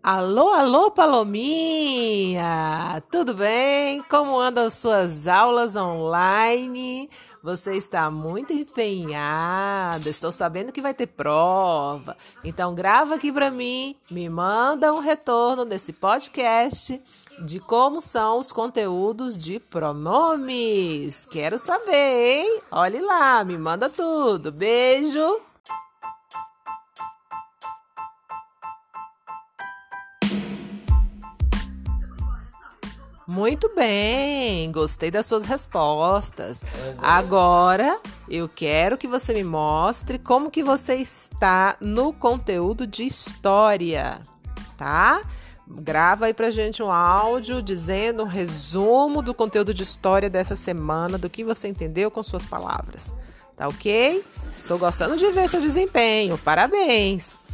Alô, alô, Palominha! Tudo bem? Como andam as suas aulas online? Você está muito empenhada. Estou sabendo que vai ter prova. Então grava aqui para mim, me manda um retorno desse podcast de como são os conteúdos de pronomes. Quero saber, hein? Olhe lá, me manda tudo. Beijo. Muito bem, gostei das suas respostas. Agora eu quero que você me mostre como que você está no conteúdo de história, tá? Grava aí pra gente um áudio dizendo um resumo do conteúdo de história dessa semana, do que você entendeu com suas palavras. Tá ok? Estou gostando de ver seu desempenho. Parabéns!